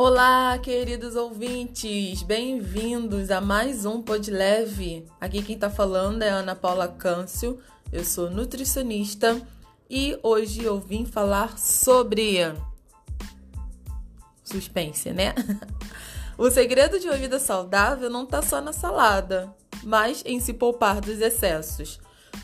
Olá, queridos ouvintes, bem-vindos a mais um Pod Leve. Aqui quem tá falando é Ana Paula Câncio, eu sou nutricionista e hoje eu vim falar sobre suspense, né? O segredo de uma vida saudável não tá só na salada, mas em se poupar dos excessos.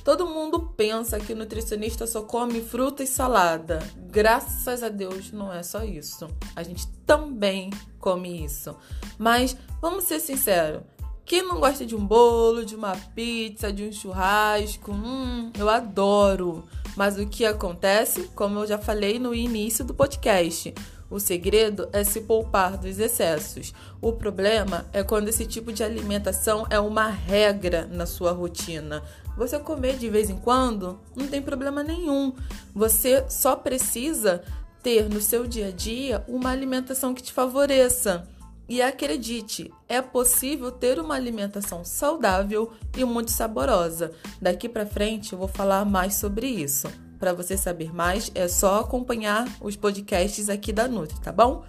Todo mundo pensa que nutricionista só come fruta e salada. Graças a Deus não é só isso. A gente também come isso. Mas vamos ser sinceros. Quem não gosta de um bolo, de uma pizza, de um churrasco? Hum, eu adoro. Mas o que acontece, como eu já falei no início do podcast, o segredo é se poupar dos excessos. O problema é quando esse tipo de alimentação é uma regra na sua rotina. Você comer de vez em quando não tem problema nenhum. Você só precisa ter no seu dia a dia uma alimentação que te favoreça. E acredite, é possível ter uma alimentação saudável e muito saborosa. Daqui para frente eu vou falar mais sobre isso. Para você saber mais, é só acompanhar os podcasts aqui da Nutri, tá bom?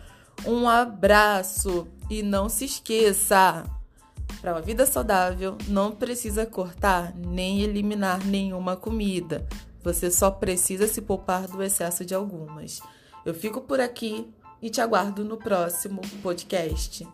Um abraço e não se esqueça, para uma vida saudável, não precisa cortar nem eliminar nenhuma comida. Você só precisa se poupar do excesso de algumas. Eu fico por aqui e te aguardo no próximo podcast.